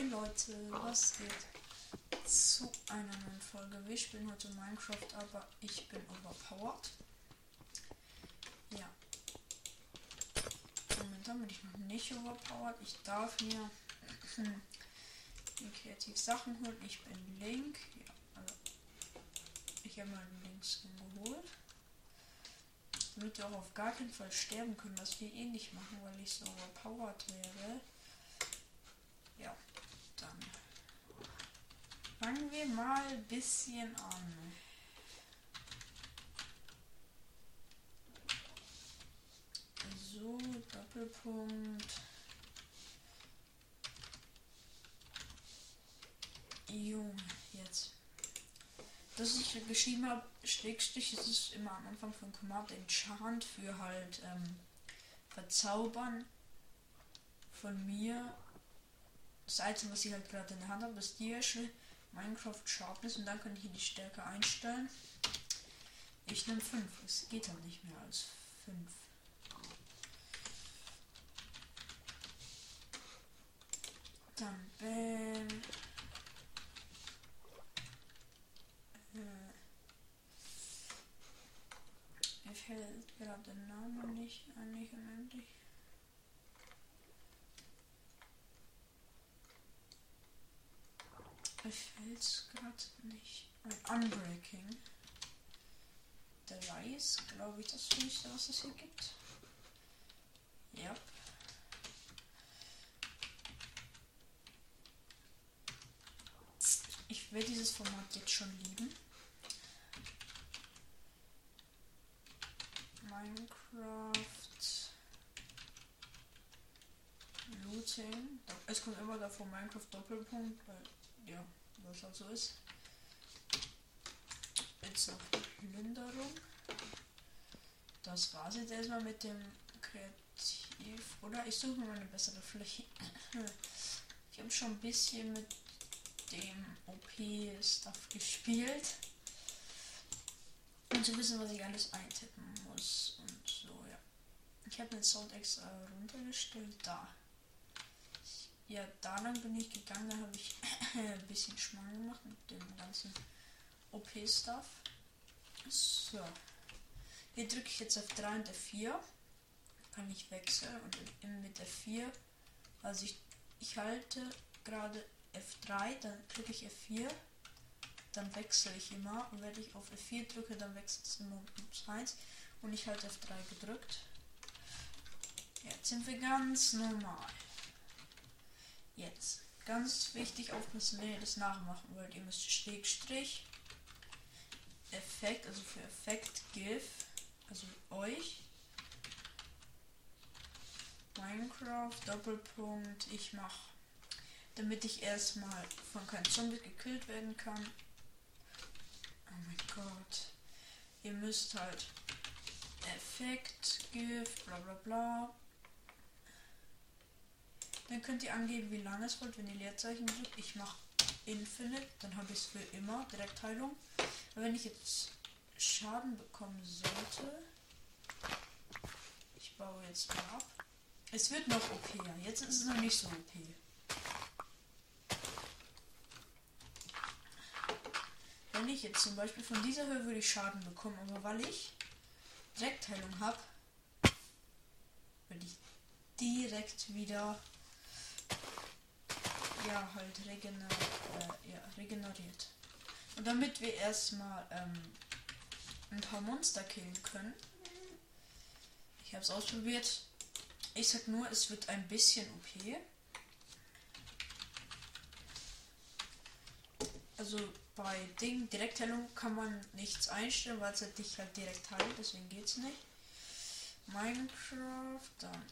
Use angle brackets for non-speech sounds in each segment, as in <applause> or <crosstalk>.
Moin Leute, was geht zu einer neuen Folge? Wir spielen heute Minecraft, aber ich bin overpowered. Ja. Momentan bin ich noch nicht overpowered. Ich darf <clears throat> mir kreativ Sachen holen. Ich bin Link. Ja, also ich habe mal den Links geholt. Damit wir auch auf gar keinen Fall sterben können, was wir eh nicht machen, weil ich so overpowered wäre. Ja, fangen wir mal ein bisschen an. So, Doppelpunkt. Junge, jetzt. Das ich geschrieben habe, Schrägstrich, ist immer am Anfang von Command Enchant für halt ähm, Verzaubern von mir das Item, was ich halt gerade in der Hand habe, ist die Minecraft Sharpness und dann kann ich hier die Stärke einstellen. Ich nehme 5. Es geht halt nicht mehr als 5. Dann Bam. Äh. Mir fällt gerade der Name nicht eigentlich unendlich. Mir fällt's gerade nicht. Ein Unbreaking. Der Weiß, glaube ich, das höchste, was es hier gibt. Ja. Ich werde dieses Format jetzt schon lieben. Minecraft Looting. Es kommt immer davor Minecraft Doppelpunkt, weil ja, was halt so ist. Jetzt noch Plünderung. Das war's jetzt erstmal mit dem Kreativ. Oder ich suche mal eine bessere Fläche. Ich habe schon ein bisschen mit dem OP-Stuff gespielt. Um zu wissen, was ich alles eintippen muss und so, ja. Ich habe den Sound extra runtergestellt. Da. Ja, da lang bin ich gegangen, da habe ich <clears throat> ein bisschen Schmarrn gemacht mit dem ganzen OP-Stuff. So. Hier drücke ich jetzt auf 3 und F4. Kann ich wechseln und mit F4, also ich, ich halte gerade F3, dann drücke ich F4, dann wechsle ich immer und wenn ich auf F4 drücke, dann wechselt es immer um 1 und ich halte F3 gedrückt. Jetzt sind wir ganz normal. Jetzt. Ganz wichtig aufpassen, wenn ihr das nachmachen wollt. Ihr müsst Schrägstrich Effekt, also für Effekt GIF, also euch. Minecraft, Doppelpunkt, ich mach, damit ich erstmal von keinem Zombie gekillt werden kann. Oh mein Gott. Ihr müsst halt Effekt, GIF, bla bla bla. Dann könnt ihr angeben, wie lange es wollt, wenn ihr Leerzeichen drückt. Ich mache Infinite, dann habe ich es für immer, Direktheilung. Aber wenn ich jetzt Schaden bekommen sollte, ich baue jetzt mal ab. Es wird noch OP, ja. Jetzt ist es noch nicht so OP. Wenn ich jetzt zum Beispiel von dieser Höhe würde ich Schaden bekommen, aber weil ich Direktheilung habe, würde ich direkt wieder ja halt regener äh, ja, regeneriert. Und damit wir erstmal ähm, ein paar Monster killen können. Ich habe es ausprobiert. Ich sag nur, es wird ein bisschen OP. Also bei Ding Direktheilung kann man nichts einstellen, weil es halt dich halt direkt heilt, deswegen geht's nicht. Minecraft, dann.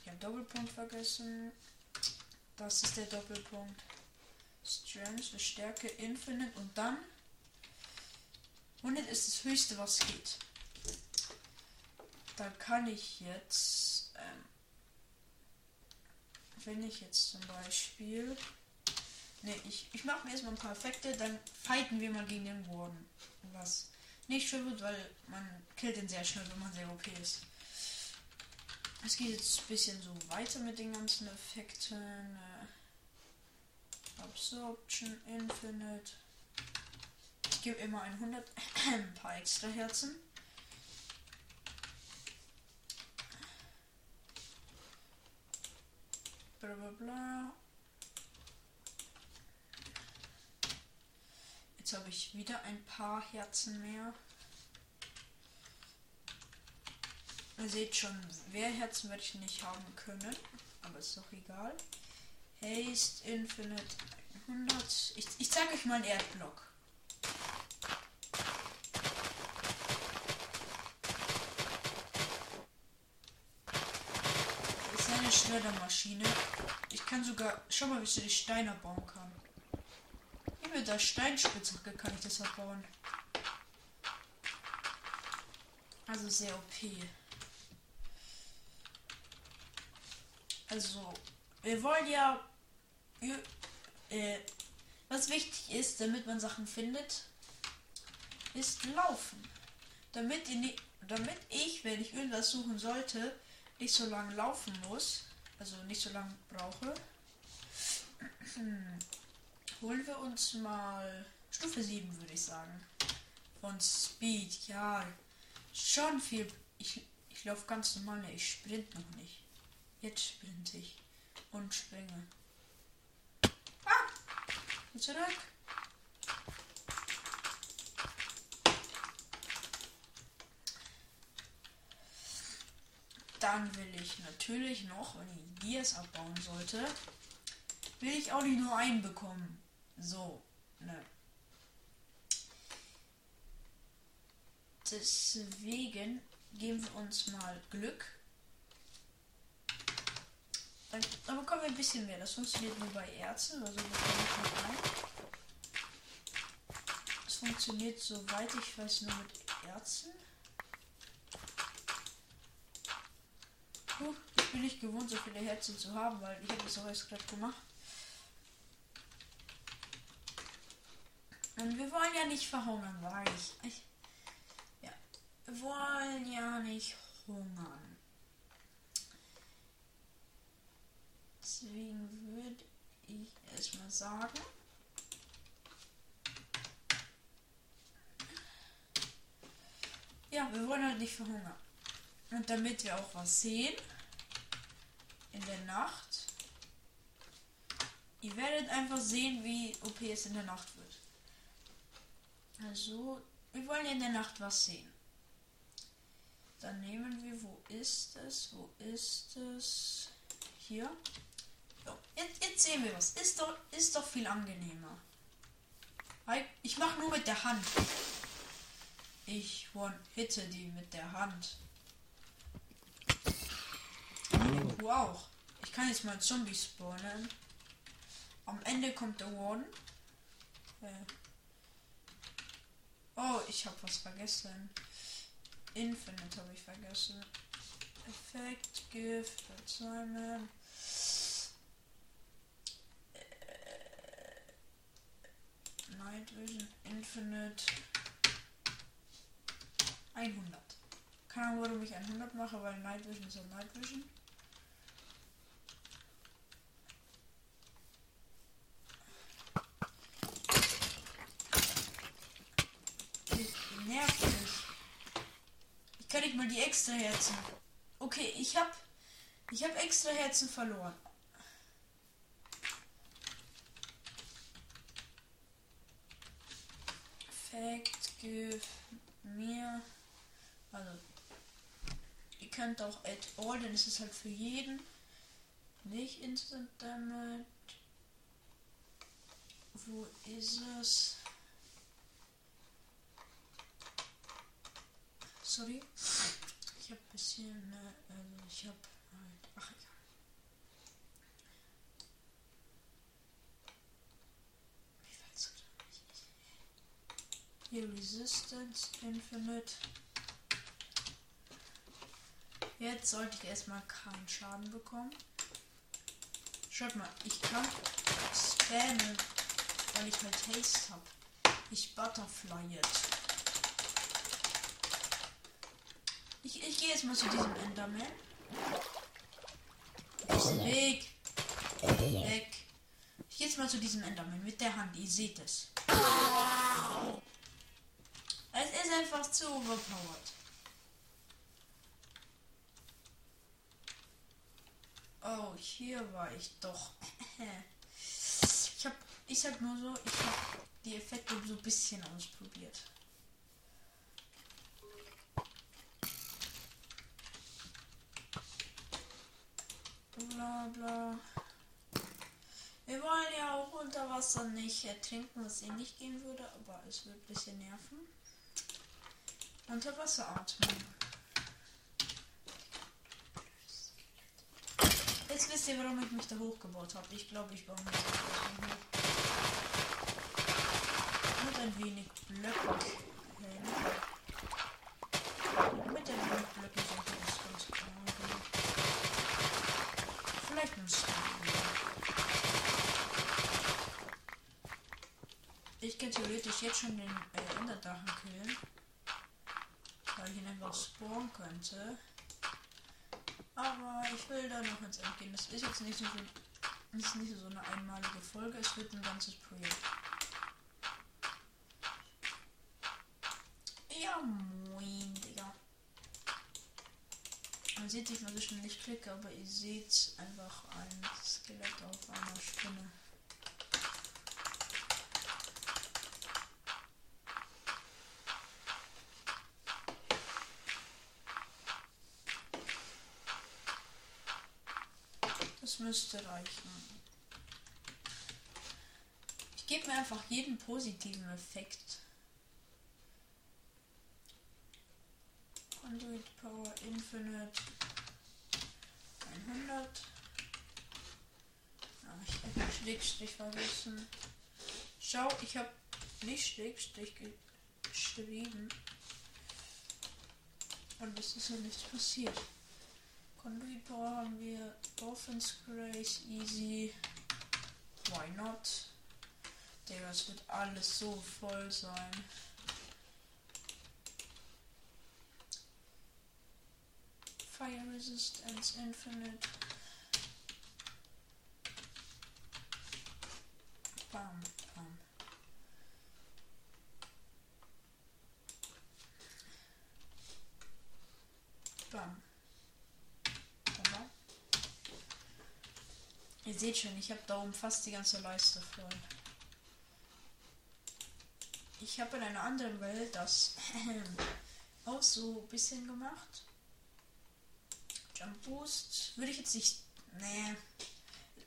Ich habe Doppelpunkt vergessen. Das ist der Doppelpunkt. Strength für Stärke, Infinite und dann 100 ist das höchste, was geht. Da kann ich jetzt, ähm, wenn ich jetzt zum Beispiel, ne, ich, ich mache mir erstmal ein paar Effekte, dann fighten wir mal gegen den Warden. Was nicht schön wird, weil man killt ihn sehr schnell, wenn man sehr OP ist. Es geht jetzt ein bisschen so weiter mit den ganzen Effekten. Äh Absorption Infinite. Ich gebe immer 100 ein <clears throat> paar extra Herzen. Bla bla bla. Jetzt habe ich wieder ein paar Herzen mehr. Ihr seht schon, Wehrherzen werde ich nicht haben können. Aber ist doch egal. Haste Infinite 100. Ich, ich zeige euch mal einen Erdblock. Das ist eine Schreddermaschine. Ich kann sogar. Schau mal, wie ich die Steine bauen kann. Hier mit der Steinspitzhacke kann ich das abbauen. Also sehr OP. Also, wir wollen ja. Äh, was wichtig ist, damit man Sachen findet, ist laufen. Damit, die, damit ich, wenn ich irgendwas suchen sollte, nicht so lange laufen muss. Also nicht so lange brauche. <clears throat> Holen wir uns mal Stufe 7, würde ich sagen. Von Speed, ja. Schon viel. Ich, ich laufe ganz normal, ich sprint noch nicht. Jetzt sprinte ich und springe. Ah! Zurück. Dann will ich natürlich noch, wenn ich Gears abbauen sollte, will ich auch nicht nur einen bekommen. So, ne. Deswegen geben wir uns mal Glück dann, bekommen wir ein bisschen mehr. Das funktioniert nur bei Ärzten, also noch ein. Das funktioniert soweit ich weiß nur mit Ärzten. Puh, ich bin nicht gewohnt, so viele Herzen zu haben, weil ich habe das auch erst gerade gemacht. Und wir wollen ja nicht verhungern, weil ich, ich ja, wir wollen ja nicht hungern. Deswegen würde ich erstmal sagen. Ja, wir wollen halt nicht verhungern. Und damit wir auch was sehen in der Nacht, ihr werdet einfach sehen, wie OP es in der Nacht wird. Also, wir wollen in der Nacht was sehen. Dann nehmen wir, wo ist es? Wo ist es? Hier. Jetzt, jetzt sehen wir was. Ist doch, ist doch viel angenehmer. Ich mache nur mit der Hand. Ich one-hitte die mit der Hand. Du auch. Ich kann jetzt mal Zombie spawnen. Am Ende kommt der One. Äh. Oh, ich habe was vergessen. Infinite habe ich vergessen. Effekt, Gift, Simon. Night Vision Infinite 100. Keine Ahnung, warum ich 100 mache, weil Night Vision ist ja Night Vision. Ich kann nicht mal die extra Herzen. Okay, ich hab. Ich hab extra Herzen verloren. Effekt gibt mir. Also, ihr könnt auch Add All, denn es ist halt für jeden. Nicht Instant Damage. Wo ist es? Sorry. Ich habe bisschen, ne, also ich habe halt, ach egal. Hier Resistance Infinite. Jetzt sollte ich erstmal keinen Schaden bekommen. Schaut mal, ich kann spammen, weil ich halt Haste habe. Ich butterfly jetzt. Ich, ich gehe jetzt mal zu diesem Enderman. Weg. Weg. Ich Jetzt mal zu diesem Enderman mit der Hand. Ihr seht es. Ist einfach zu overpowered. Oh, hier war ich doch. Ich hab, ich sag nur so, ich hab die Effekte so ein bisschen ausprobiert. Bla bla. Wir wollen ja auch unter Wasser nicht ertrinken, was eh nicht gehen würde, aber es wird ein bisschen nerven. Unter Wasser atmen. Jetzt wisst ihr, warum ich mich da hochgebaut habe. Ich glaube, ich baue mich da hoch. Mit ein wenig Blöcken. Mit ein wenig Blöcken sollte das ganz klar gehen. Vielleicht ein Ich kann theoretisch jetzt schon den äh, Enderdrachen killen. Weil ich ihn einfach spawnen könnte. Aber ich will da noch ins End gehen. Das ist jetzt nicht so, ist nicht so eine einmalige Folge, es wird ein ganzes Projekt. Ja, moin, Digga. Man sieht nicht, dass ich schon nicht klicke, aber ihr seht einfach ein Skelett auf einer Spinne. Das müsste reichen. Ich gebe mir einfach jeden positiven Effekt. Conduit Power Infinite 100. Ah, ich habe Schrägstrich vergessen. Schau, ich habe nicht Schrägstrich geschrieben. Und es ist ja nichts passiert. Conduit Power haben wir Offense Grace Easy. Why not? Digga, es wird alles so voll sein. Fire Resistance Infinite. Bam, bam. Bam. Bam. Ihr seht schon, ich habe da oben fast die ganze Leiste voll. Ich habe in einer anderen Welt das <clears throat> auch so ein bisschen gemacht. Jump Boost würde ich jetzt nicht. Nee.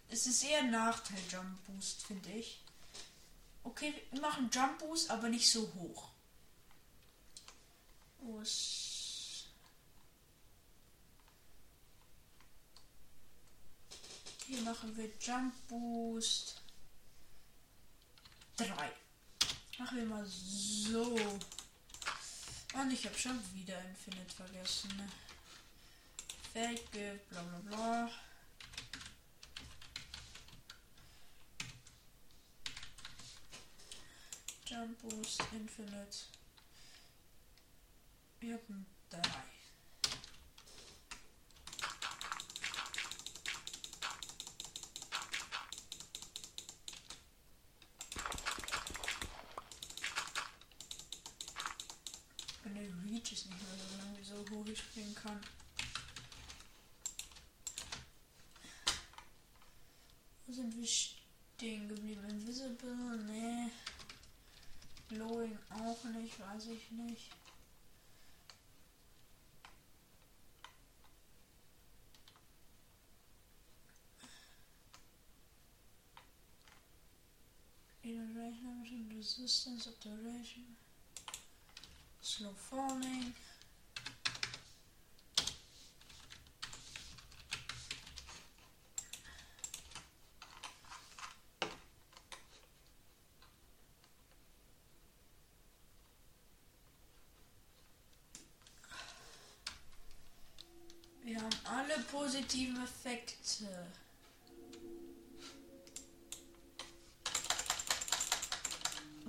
Es ist eher ein Nachteil, Jump Boost, finde ich. Okay, wir machen Jump Boost, aber nicht so hoch. Was? Hier machen wir Jump Boost 3. Machen wir mal so. Und ich habe schon wieder Infinite vergessen. Ne? Fake, bla bla bla. Jump Boost Infinite. Wir haben 3. Weiß ich nicht. Iteration, resistance, obturation, slow falling. Alle positiven Effekte.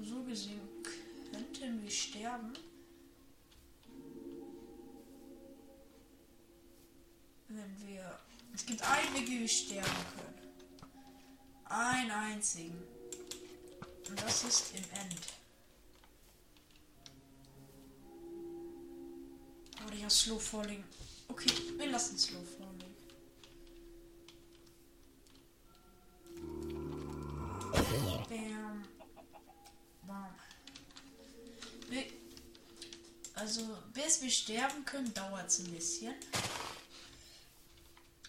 So gesehen könnten wir sterben. Wenn wir. Es gibt einen Weg, wie wir sterben können. Einen einzigen. Und das ist im End. Aber ich habe Slow Falling. Okay, wir lassen Slow Falling. Bam. Bam. Also, bis wir sterben können, dauert es ein bisschen.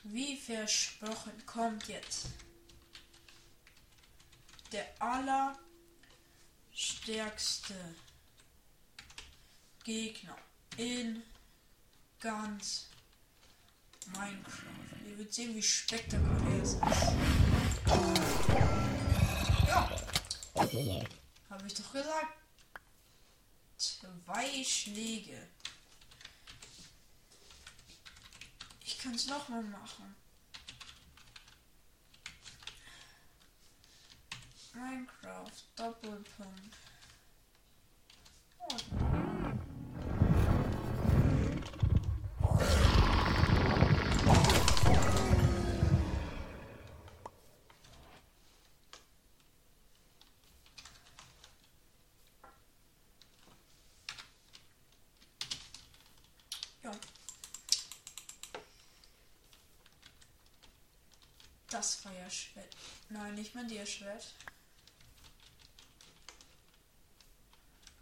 Wie versprochen kommt jetzt der allerstärkste Gegner in ganz Minecraft. Ihr werdet sehen, wie spektakulär es ist. Ja. Habe ich doch gesagt. Zwei Schläge. Ich kann es nochmal machen. Minecraft Doppelpunkt. Oh. Das Feuerschwert. Nein, nicht mein Dierschwert.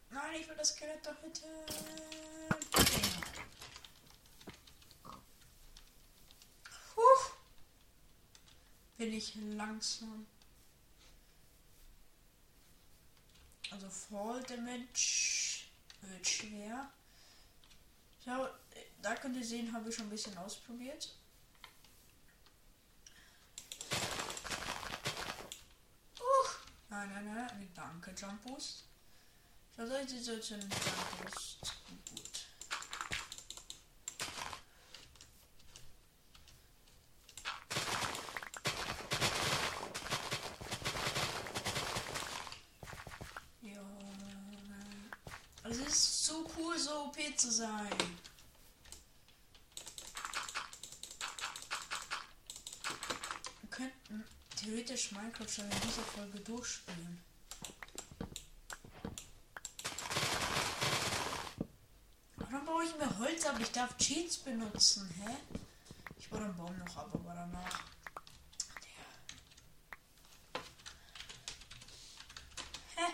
Nein, ich will das Skelett doch bitte. Puh. Bin ich langsam. Also Fall Damage wird schwer. Ja, da könnt ihr sehen, habe ich schon ein bisschen ausprobiert. Uh, nein, nein, nein, danke, Jump Boost. Seid ihr solche Jump Boost. Gut. Ja, es ist so cool, so OP zu sein. Wir könnten theoretisch Minecraft schon in dieser Folge durchspielen. Aber dann baue ich mir Holz ab. Ich darf Cheats benutzen, hä? Ich baue den Baum noch ab, aber danach. Hä?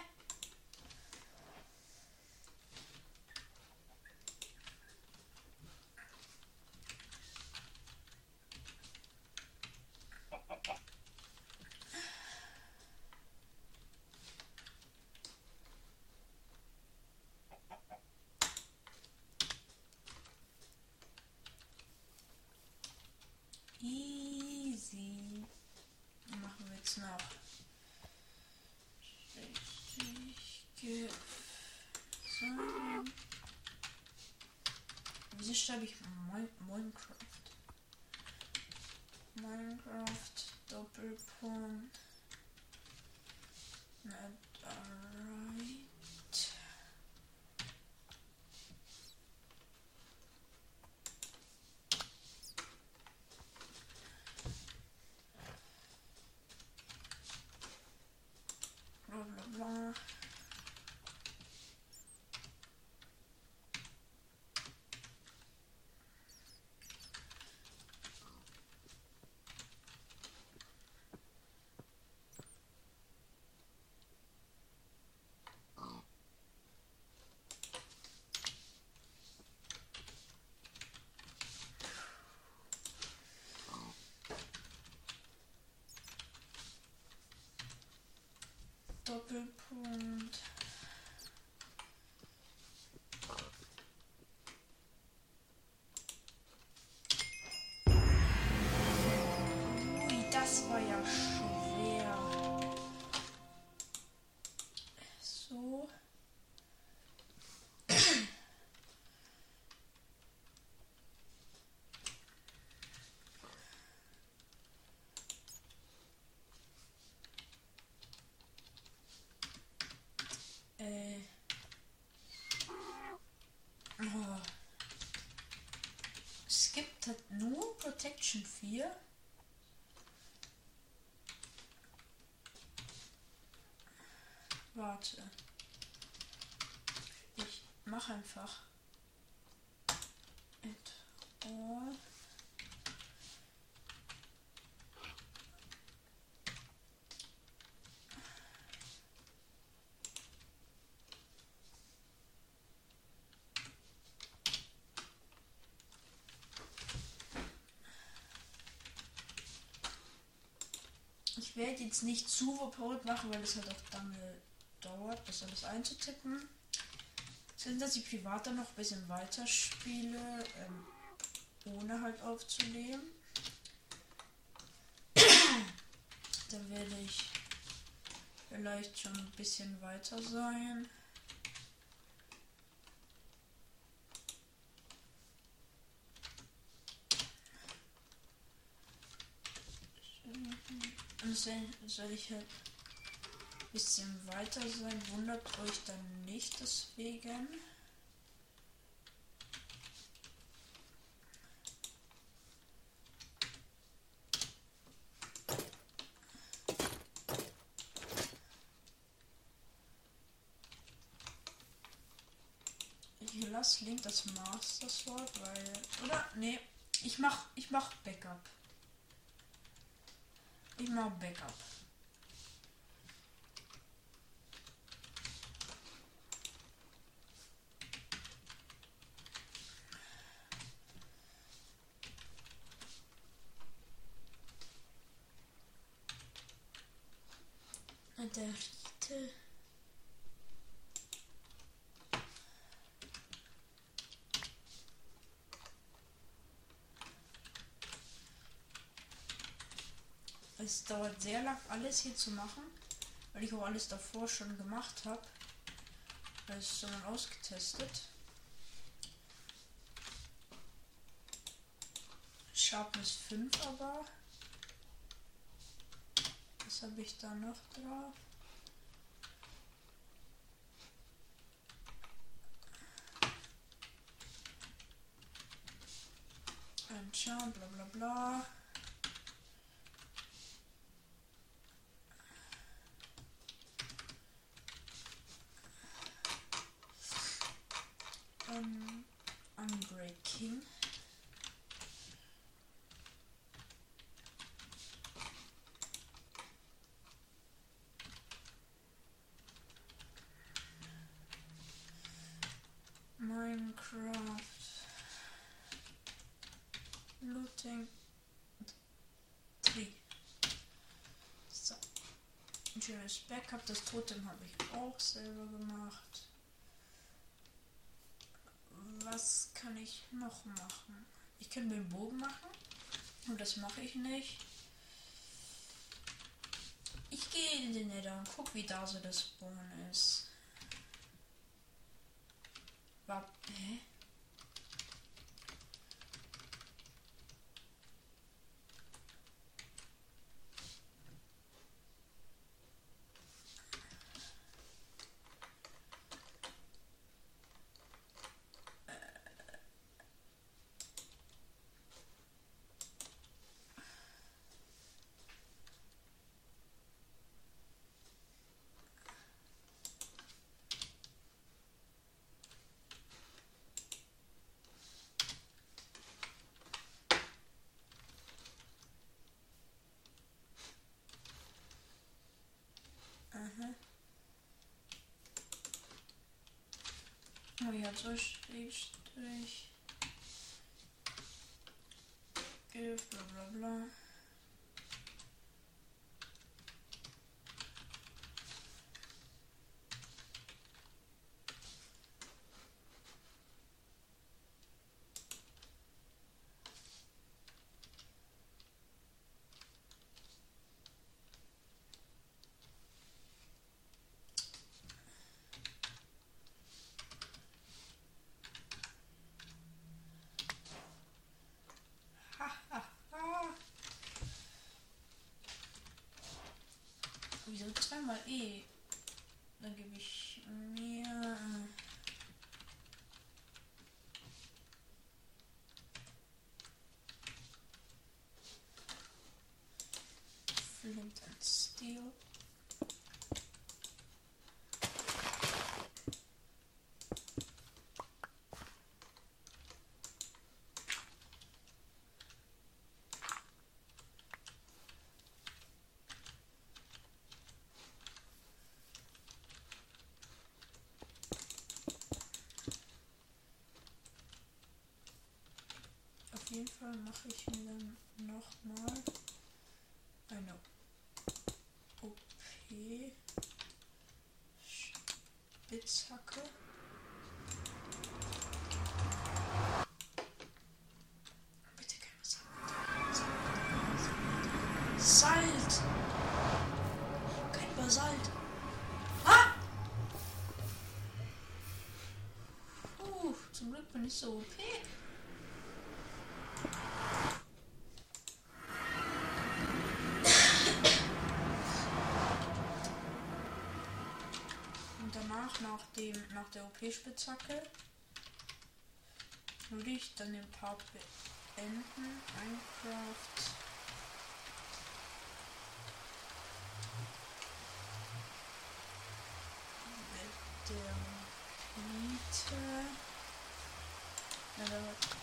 Easy. Dann machen wir jetzt noch. 60 Gefallen. Wieso schreibe ich Min Minecraft? Minecraft Doppelpunkt. Not alright. Bla bla bla. Doppelpunkt. Protection 4. Warte. Ich mache einfach Ich werde jetzt nicht zu overpowered machen, weil es halt auch lange dauert, das alles einzutippen. Sind, dass ich privat dann noch ein bisschen weiter spiele, ähm, ohne halt aufzunehmen. da werde ich vielleicht schon ein bisschen weiter sein. Und soll ich halt ein bisschen weiter sein, wundert euch dann nicht deswegen. Ich lasse Link das Master Sword, weil. Oder? Nee. Ich mach, ich mach Backup. Ich mach Backup. Der Riete. Dauert sehr lang, alles hier zu machen, weil ich auch alles davor schon gemacht habe. Das ist schon ausgetestet. Sharpness 5 aber. Was habe ich da noch drauf? Anschauen, bla bla bla. Um, Unbreaking. Minecraft. Looting 3. So. Schönes Backup. Das Totem habe ich auch selber gemacht. Was kann ich noch machen? Ich kann den Bogen machen. Und das mache ich nicht. Ich gehe in den Nether und guck, wie da so das Spawn ist. War, hä? Aha. Oh ja, so Strich, bla bla bla. Wieso zweimal E? Dann gebe ich mir. Flint mache ich mir dann nochmal eine OP Spitzhacke. Bitte kein Basalt. Salt! Kein Basalt. Ah! Zum Glück bin ich so. Und danach, nach, dem, nach der OP-Spitzhacke, würde ich dann den Part beenden. Minecraft. Mit der Miete. Ja, da-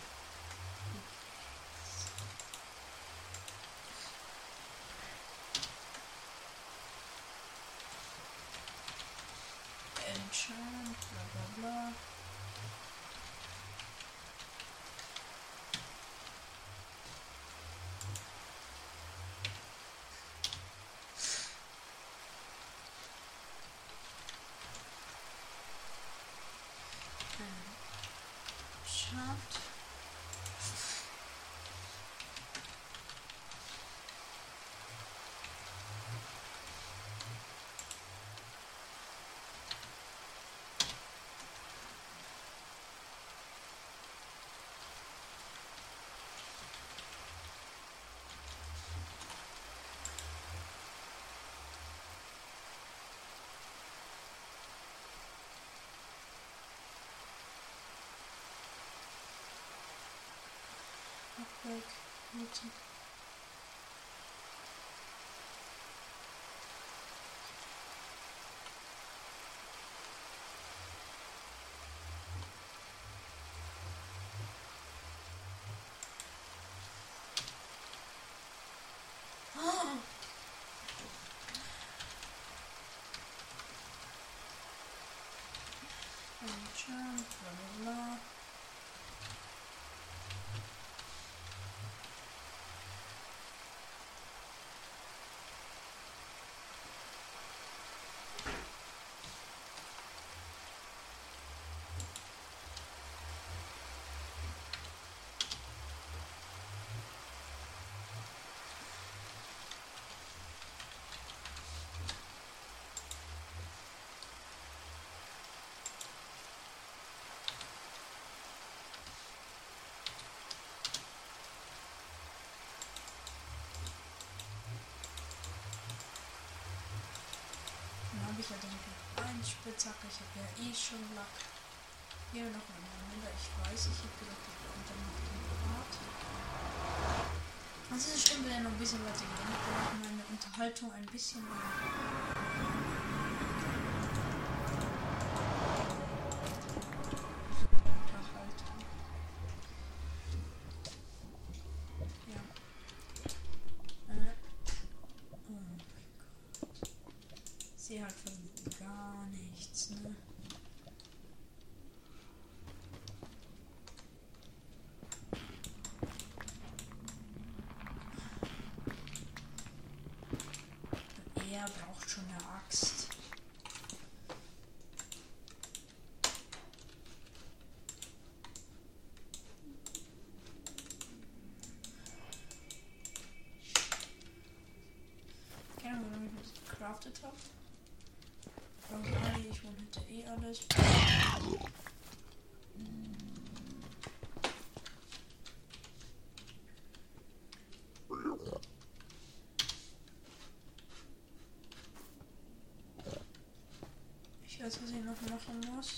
Enchant, bla bla bla. Enchant. Weg. Mitte. Ah! Enchant, bla bla habe ich ja den Spitzhacke. Ich habe ja eh schon Lack. Hier noch ein Miller. Ich weiß, ich habe gesagt, ich kommt dann noch den Part. Also es schön, wenn er noch ein bisschen weiter geht. Wir auch meine Unterhaltung ein bisschen Unterhaltung. Ja. Äh. Oh mein Gott. Ich sehe halt von gar nichts, ne? Er braucht schon eine Axt. Keine Ahnung, warum ich das gecraftet habe. Okay, ich wollte eh alles. Ich weiß, was ich noch machen muss.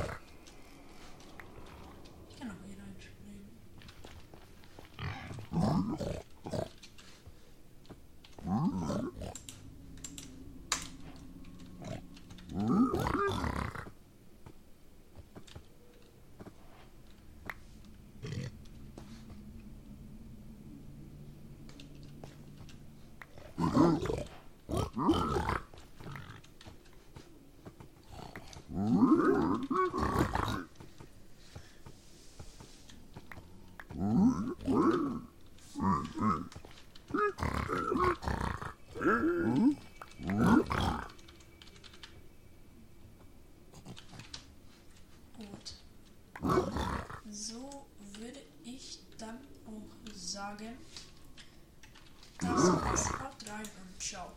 Gut. So würde ich dann auch sagen, das war's. Haut rein und ciao.